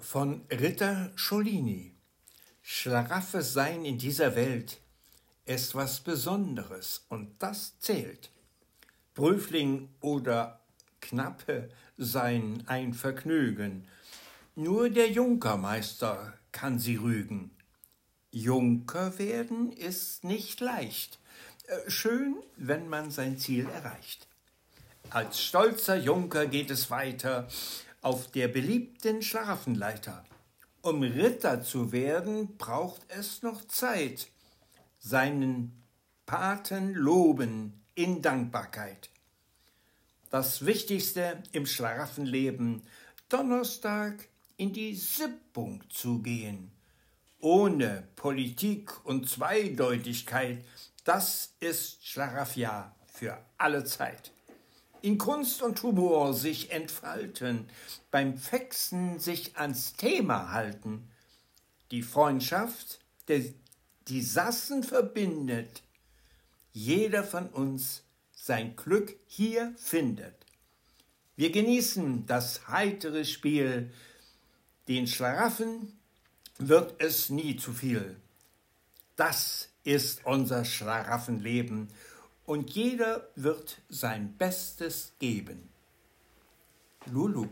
Von Ritter Scholini. Schlaraffes sein in dieser Welt ist was Besonderes und das zählt. Prüfling oder Knappe sein ein Vergnügen. Nur der Junkermeister kann sie rügen. Junker werden ist nicht leicht. Äh, schön, wenn man sein Ziel erreicht. Als stolzer Junker geht es weiter auf der beliebten Schlafenleiter. Um Ritter zu werden, braucht es noch Zeit. Seinen Paten loben in Dankbarkeit. Das Wichtigste im Schlaraffenleben, Donnerstag in die Sippung zu gehen. Ohne Politik und Zweideutigkeit, das ist Schlaraffia für alle Zeit in Kunst und Humor sich entfalten, beim Fexen sich ans Thema halten, die Freundschaft, der die Sassen verbindet, jeder von uns sein Glück hier findet. Wir genießen das heitere Spiel, den Schlaraffen wird es nie zu viel. Das ist unser Schlaraffenleben und jeder wird sein Bestes geben. Lulu.